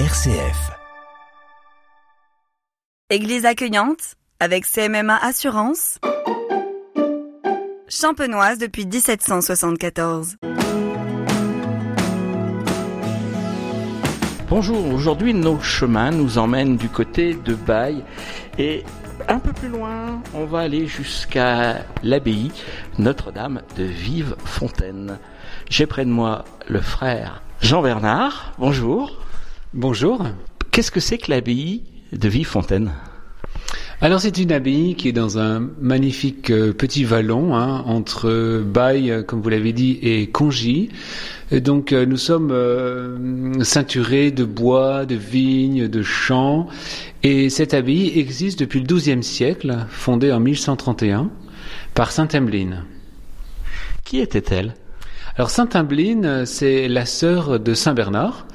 RCF. Église accueillante avec CMMA Assurance. Champenoise depuis 1774. Bonjour, aujourd'hui nos chemins nous emmènent du côté de Baye et un peu plus loin, on va aller jusqu'à l'abbaye Notre-Dame de Vive-Fontaine. J'ai près de moi le frère Jean Bernard. Bonjour. Bonjour. Qu'est-ce que c'est que l'abbaye de Vive-Fontaine alors c'est une abbaye qui est dans un magnifique euh, petit vallon hein, entre Baye, euh, comme vous l'avez dit, et Congy. Et donc euh, nous sommes ceinturés de bois, de vignes, de champs. Et cette abbaye existe depuis le XIIe siècle, fondée en 1131 par Sainte Emmeline. Qui était-elle? Alors Sainte Emmeline, c'est la sœur de Saint Bernard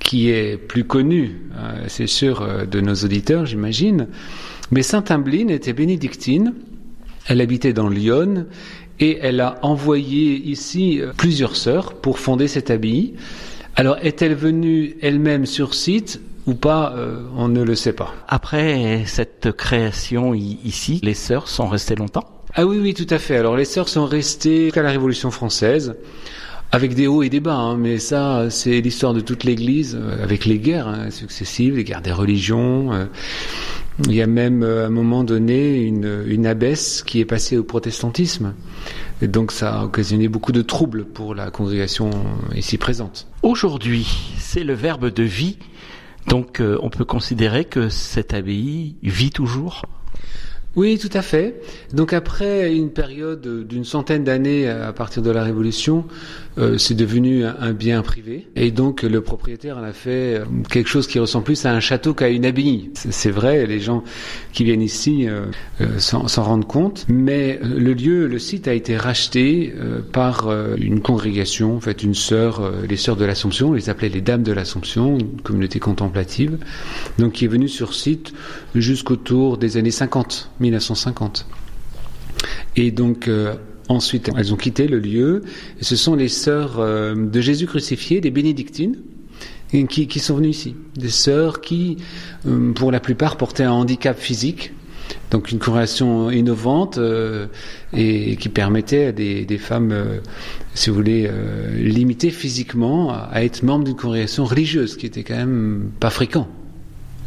qui est plus connue, c'est sûr, de nos auditeurs, j'imagine. Mais Sainte Ambline était bénédictine, elle habitait dans Lyon et elle a envoyé ici euh, plusieurs sœurs pour fonder cette abbaye. Alors est-elle venue elle-même sur site ou pas, euh, on ne le sait pas. Après cette création ici, les sœurs sont restées longtemps? Ah oui, oui, tout à fait. Alors les sœurs sont restées jusqu'à la Révolution française avec des hauts et des bas, hein, mais ça, c'est l'histoire de toute l'Église, euh, avec les guerres hein, successives, les guerres des religions. Il y a même euh, à un moment donné une, une abbesse qui est passée au protestantisme. Et donc ça a occasionné beaucoup de troubles pour la congrégation ici présente. Aujourd'hui, c'est le verbe de vie. Donc euh, on peut considérer que cette abbaye vit toujours? Oui, tout à fait. Donc après une période d'une centaine d'années à partir de la Révolution, euh, c'est devenu un, bien privé. Et donc le propriétaire en a fait euh, quelque chose qui ressemble plus à un château qu'à une abbaye. C'est vrai, les gens qui viennent ici euh, s'en rendent compte. Mais le lieu, le site a été racheté par une congrégation, en fait une sœur, les sœurs de l'Assomption, on les appelait les Dames de l'Assomption, une communauté contemplative, donc qui est venue sur site jusqu'autour des années 50. 1950. Et donc, ensuite, elles ont quitté le lieu. ce sont les sœurs euh, de Jésus crucifié, des bénédictines, qui, sont venues ici. Des sœurs qui, euh, pour la plupart, portaient un handicap physique. Donc une congrégation innovante et qui permettait à des, des femmes, si vous voulez, limitées physiquement à être membres d'une congrégation religieuse, qui était quand même pas fréquent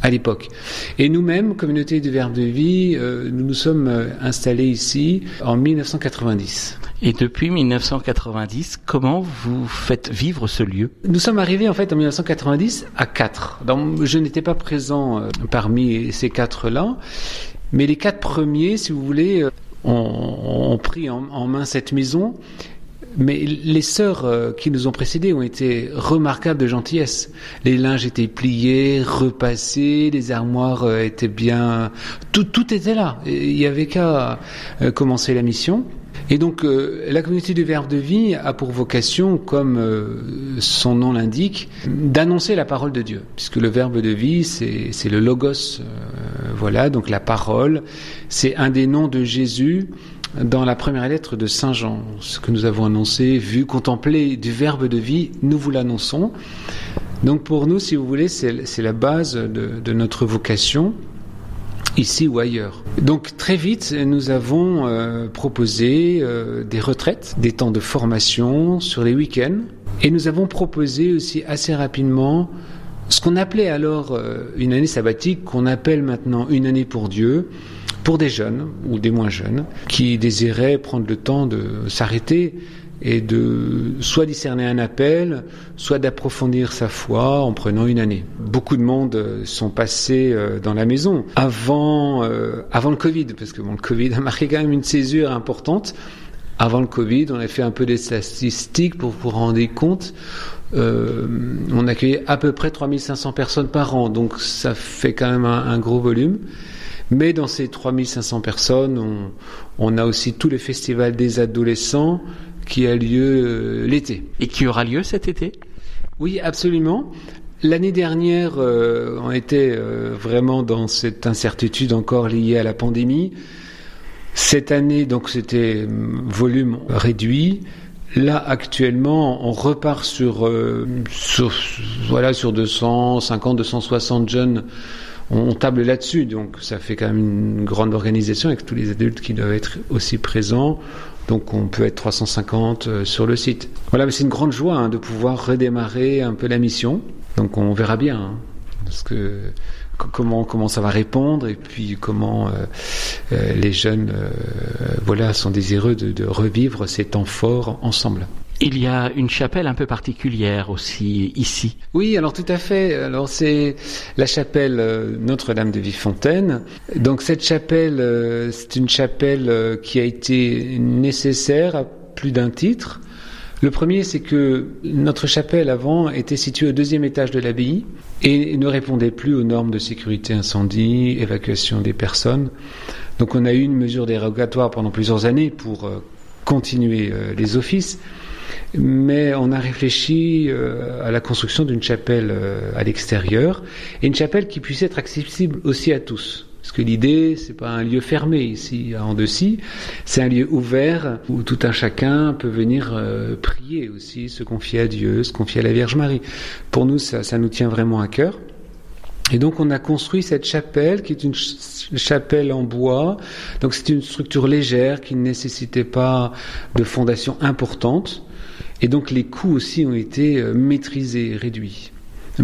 à l'époque. Et nous-mêmes, communauté du Verbe de Vie, euh, nous nous sommes euh, installés ici en 1990. Et depuis 1990, comment vous faites vivre ce lieu? Nous sommes arrivés en fait en 1990 à quatre. Donc, je n'étais pas présent euh, parmi ces quatre-là, mais les quatre premiers, si vous voulez, ont, pris en main cette maison mais les sœurs euh, qui nous ont précédés ont été remarquables de gentillesse. Les linges étaient pliés, repassés, les armoires euh, étaient bien... Tout, tout était là. Il n'y avait qu'à euh, commencer la mission. Et donc la communauté du Verbe de vie a pour vocation, comme son nom l'indique, d'annoncer la parole de Dieu, puisque le Verbe de vie, c'est le logos, voilà, donc la parole, c'est un des noms de Jésus dans la première lettre de Saint Jean. Ce que nous avons annoncé, vu, contemplé du Verbe de vie, nous vous l'annonçons. Donc pour nous, si vous voulez, c'est la base de, notre vocation ici ou ailleurs. Donc très vite, nous avons euh, proposé euh, des retraites, des temps de formation sur les week-ends, et nous avons proposé aussi assez rapidement ce qu'on appelait alors euh, une année sabbatique, qu'on appelle maintenant une année pour Dieu, pour des jeunes ou des moins jeunes qui désiraient prendre le temps de s'arrêter et de soit discerner un appel, soit d'approfondir sa foi en prenant une année. Beaucoup de monde euh, sont passés euh, dans la maison avant, euh, avant le Covid, parce que bon, le Covid a marqué quand même une césure importante. Avant le Covid, on a fait un peu des statistiques pour vous rendre compte. On accueillait à peu près 3500 personnes par an, donc ça fait quand même un gros volume. Mais dans ces 3500 personnes, on, a aussi tout le festival des adolescents qui a lieu euh, l'été. Et qui aura lieu cet été? Oui, absolument. L'année dernière, euh, on était euh, vraiment dans cette incertitude encore liée à la pandémie. Cette année, donc, c'était volume réduit. Là, actuellement, on repart sur, euh, sur voilà, sur 250, 260 jeunes. On table là-dessus, donc ça fait quand même une grande organisation avec tous les adultes qui doivent être aussi présents. Donc on peut être 350 euh, sur le site. Voilà, mais c'est une grande joie hein, de pouvoir redémarrer un peu la mission. Donc on verra bien, hein, parce que comment comment ça va répondre et puis comment euh, euh, les jeunes voilà sont désireux de, de revivre ces temps forts ensemble. Il y a une chapelle un peu particulière aussi ici. Oui, alors tout à fait. Alors c'est la chapelle euh, Notre-Dame de Villefontaine. Donc cette chapelle, euh, c'est une chapelle euh, qui a été nécessaire à plus d'un titre. Le premier, c'est que notre chapelle avant était située au deuxième étage de l'abbaye et ne répondait plus aux normes de sécurité incendie, évacuation des personnes. Donc on a eu une mesure dérogatoire pendant plusieurs années pour continuer les offices mais on a réfléchi euh, à la construction d'une chapelle euh, à l'extérieur et une chapelle qui puisse être accessible aussi à tous. Parce que l'idée, c'est pas un lieu fermé ici à Andecy, c'est un lieu ouvert où tout un chacun peut venir euh, prier aussi, se confier à Dieu, se confier à la Vierge Marie. Pour nous, ça, ça nous tient vraiment à cœur. Et donc on a construit cette chapelle qui est une chapelle en bois. Donc c'est une structure légère qui ne nécessitait pas de fondation importante. Et donc les coûts aussi ont été euh, maîtrisés, réduits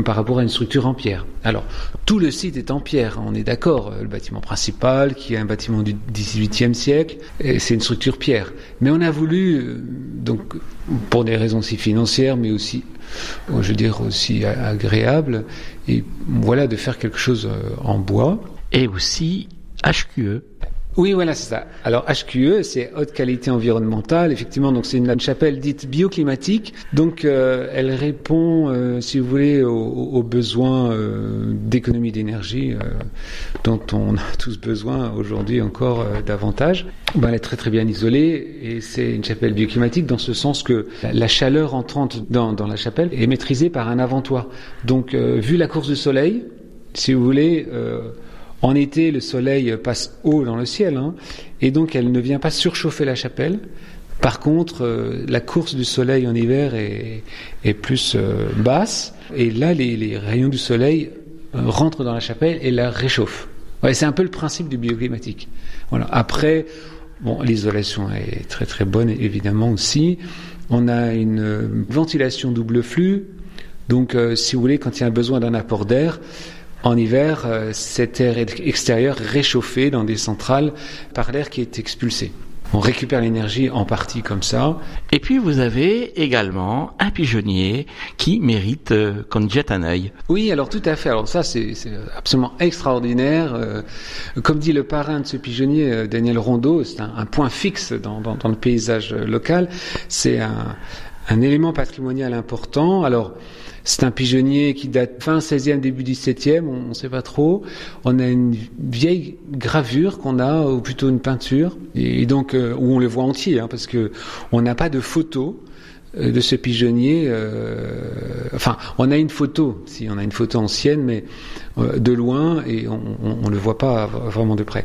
par rapport à une structure en pierre. Alors, tout le site est en pierre, on est d'accord. Euh, le bâtiment principal, qui est un bâtiment du XVIIIe siècle, c'est une structure pierre. Mais on a voulu, euh, donc, pour des raisons aussi financières, mais aussi, je veux dire, aussi agréables, et voilà, de faire quelque chose en bois. Et aussi HQE. Oui, voilà, c'est ça. Alors HQE, c'est haute qualité environnementale. Effectivement, donc c'est une, chapelle dite bioclimatique. Donc euh, elle répond, euh, si vous voulez, aux, besoins euh, d'économie d'énergie dont on a tous besoin aujourd'hui encore davantage. Ben, elle est très très bien isolée et c'est une chapelle bioclimatique dans ce sens que la, chaleur entrante dans, dans, la chapelle est maîtrisée par un avant-toit. Donc vu la course du soleil, si vous voulez en été, le soleil passe haut dans le ciel, hein, et donc elle ne vient pas surchauffer la chapelle. Par contre, euh, la course du soleil en hiver est, plus euh, basse, et là, les, rayons du soleil euh, rentrent dans la chapelle et la réchauffent. C'est un peu le principe du bioclimatique. Après, bon, l'isolation est très très bonne évidemment aussi. On a une ventilation double flux, donc si vous voulez, quand il y a besoin d'un apport d'air, en hiver, euh, cet air extérieur réchauffé dans des centrales par l'air qui est expulsé. On récupère l'énergie en partie comme ça. Et puis vous avez également un pigeonnier qui mérite euh, qu'on jette un œil. Oui, alors tout à fait. Alors ça, c'est absolument extraordinaire. Euh, comme dit le parrain de ce pigeonnier, Daniel Rondeau, c'est un, point fixe dans, le paysage local. C'est un, un élément patrimonial important. Alors, c'est un pigeonnier qui date fin 16e, début 17e, on ne sait pas trop. On a une vieille gravure qu'on a, ou plutôt une peinture, et donc euh, où on le voit entier, hein, parce que on n'a pas de photo euh, de ce pigeonnier. Euh, enfin, on a une photo, si on a une photo ancienne, mais de loin, et on ne le voit pas vraiment de près.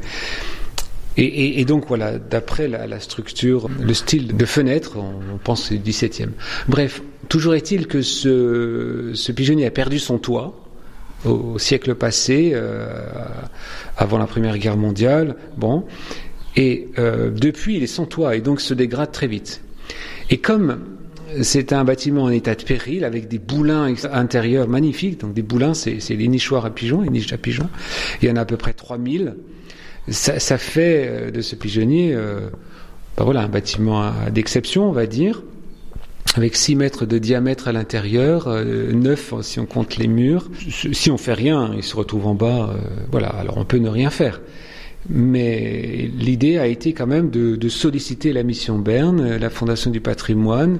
Et, donc voilà, d'après la, structure, le style de fenêtre, on, pense c'est 17e. Bref, toujours est-il que ce, pigeonnier a perdu son toit au, siècle passé, euh, avant la Première Guerre mondiale. Bon, et euh, depuis, il est sans toit et donc se dégrade très vite. Et comme c'est un bâtiment en état de péril avec des boulins intérieurs magnifiques. Donc des boulins, c'est les nichoirs à pigeons, les niches à pigeons. Il y en a à peu près 3000 ça, fait euh, de ce pigeonnier euh, ben un bâtiment d'exception, on va dire, avec 6 mètres de diamètre à l'intérieur, euh, 9 si on compte les murs. Si on fait rien, il se retrouve en bas. Euh, voilà, alors on peut ne rien faire. Mais l'idée a été quand même de, solliciter la mission Berne, la Fondation du patrimoine,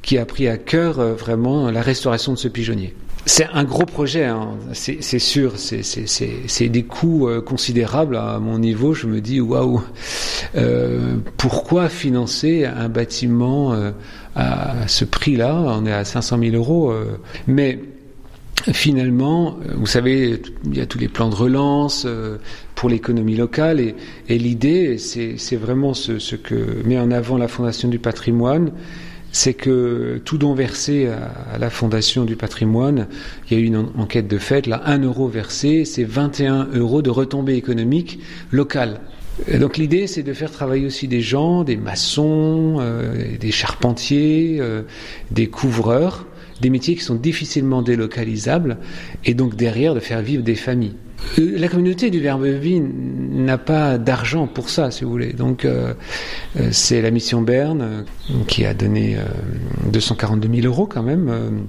qui a pris à cœur vraiment la restauration de ce pigeonnier. C'est un gros projet, hein. c'est sûr. C'est des coûts euh, considérables à mon niveau. Je me dis waouh, euh, pourquoi financer un bâtiment euh, à ce prix-là? On est à 500 000 euros, mais finalement, vous savez, il y a tous les plans de relance pour l'économie locale et, et l'idée, c'est vraiment ce, ce, que met en avant la Fondation du patrimoine c'est que tout don versé à, la Fondation du patrimoine, il y a eu une enquête de fait, là, 1 euro versé, c'est 21 euros de retombées économiques locales. donc l'idée, c'est de faire travailler aussi des gens, des maçons, euh, des charpentiers, euh, des couvreurs, des métiers qui sont difficilement délocalisables, et donc derrière de faire vivre des familles. Euh, la communauté du Verbe n'a pas d'argent pour ça, si vous voulez. Donc, euh, euh, c'est la mission Berne qui a donné 242 000 euros quand même.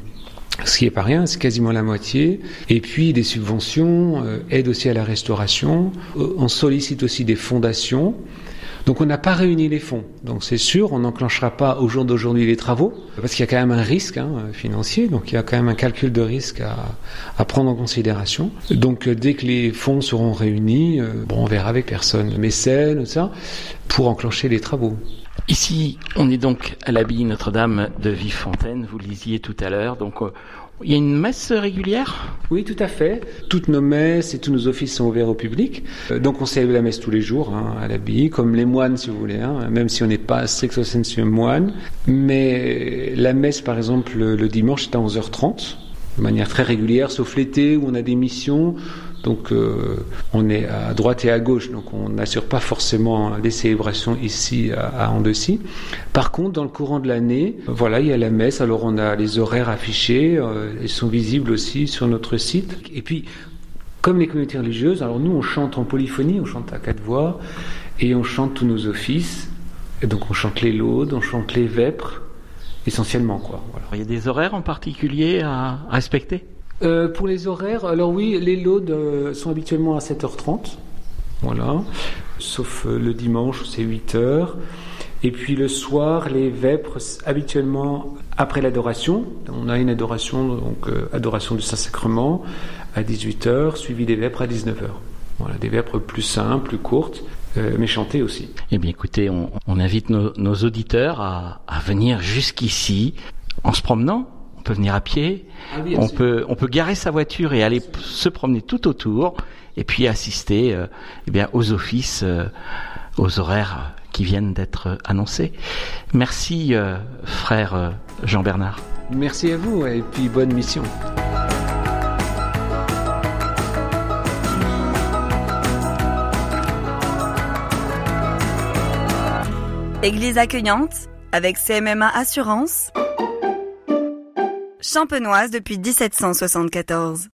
ce qui est pas rien, c'est quasiment la moitié. Et puis des subventions, aide aussi à la restauration. On sollicite aussi des fondations. Donc on n'a pas réuni les fonds. Donc c'est sûr, on n'enclenchera pas au jour d'aujourd'hui les travaux, parce qu'il y a quand même un risque hein, financier, donc il y a quand même un calcul de risque à, à prendre en considération. Donc euh, dès que les fonds seront réunis, euh, bon, on verra avec personne, mécène, ça, pour enclencher les travaux. Ici, on est donc à l'abbaye Notre-Dame de Vivefontaine, vous le lisiez tout à l'heure, donc euh, il y a une messe régulière? Oui, tout à fait. Toutes nos messes et tous nos offices sont ouverts au public. Euh, donc on célèbre la messe tous les jours hein, à l'abbaye, comme les moines si vous voulez, hein, même si on n'est pas stricto sensu moine. Mais la messe, par exemple, le dimanche, est à 11h30 de manière très régulière, sauf l'été où on a des missions. Donc euh, on est à droite et à gauche, donc on n'assure pas forcément des célébrations ici à, Andecy. Par contre, dans le courant de l'année, voilà, il y a la messe. Alors on a les horaires affichés, euh, ils sont visibles aussi sur notre site. Et puis, comme les communautés religieuses, alors nous on chante en polyphonie, on chante à quatre voix et on chante tous nos offices. Et donc on chante les laudes, on chante les vêpres, essentiellement quoi. Il y a des horaires en particulier à respecter? Euh, pour les horaires, alors oui, les loads euh, sont habituellement à 7h30, voilà, sauf euh, le dimanche, c'est 8h. Et puis le soir, les vêpres, habituellement après l'adoration. On a une adoration, donc adoration du Saint-Sacrement à 18h, suivi des vêpres à 19h. Voilà, des vêpres plus simples, plus courtes, mais chantées aussi. Eh bien écoutez, on, invite nos, auditeurs à venir jusqu'ici en se promenant peut venir à pied, ah on peut on peut garer sa voiture et aller se promener tout autour et puis assister euh, eh bien aux offices, euh, aux horaires qui viennent d'être annoncés. Merci euh, frère Jean Bernard. Merci à vous et puis bonne mission. Église accueillante avec CMMA Assurance champenoise depuis 1774.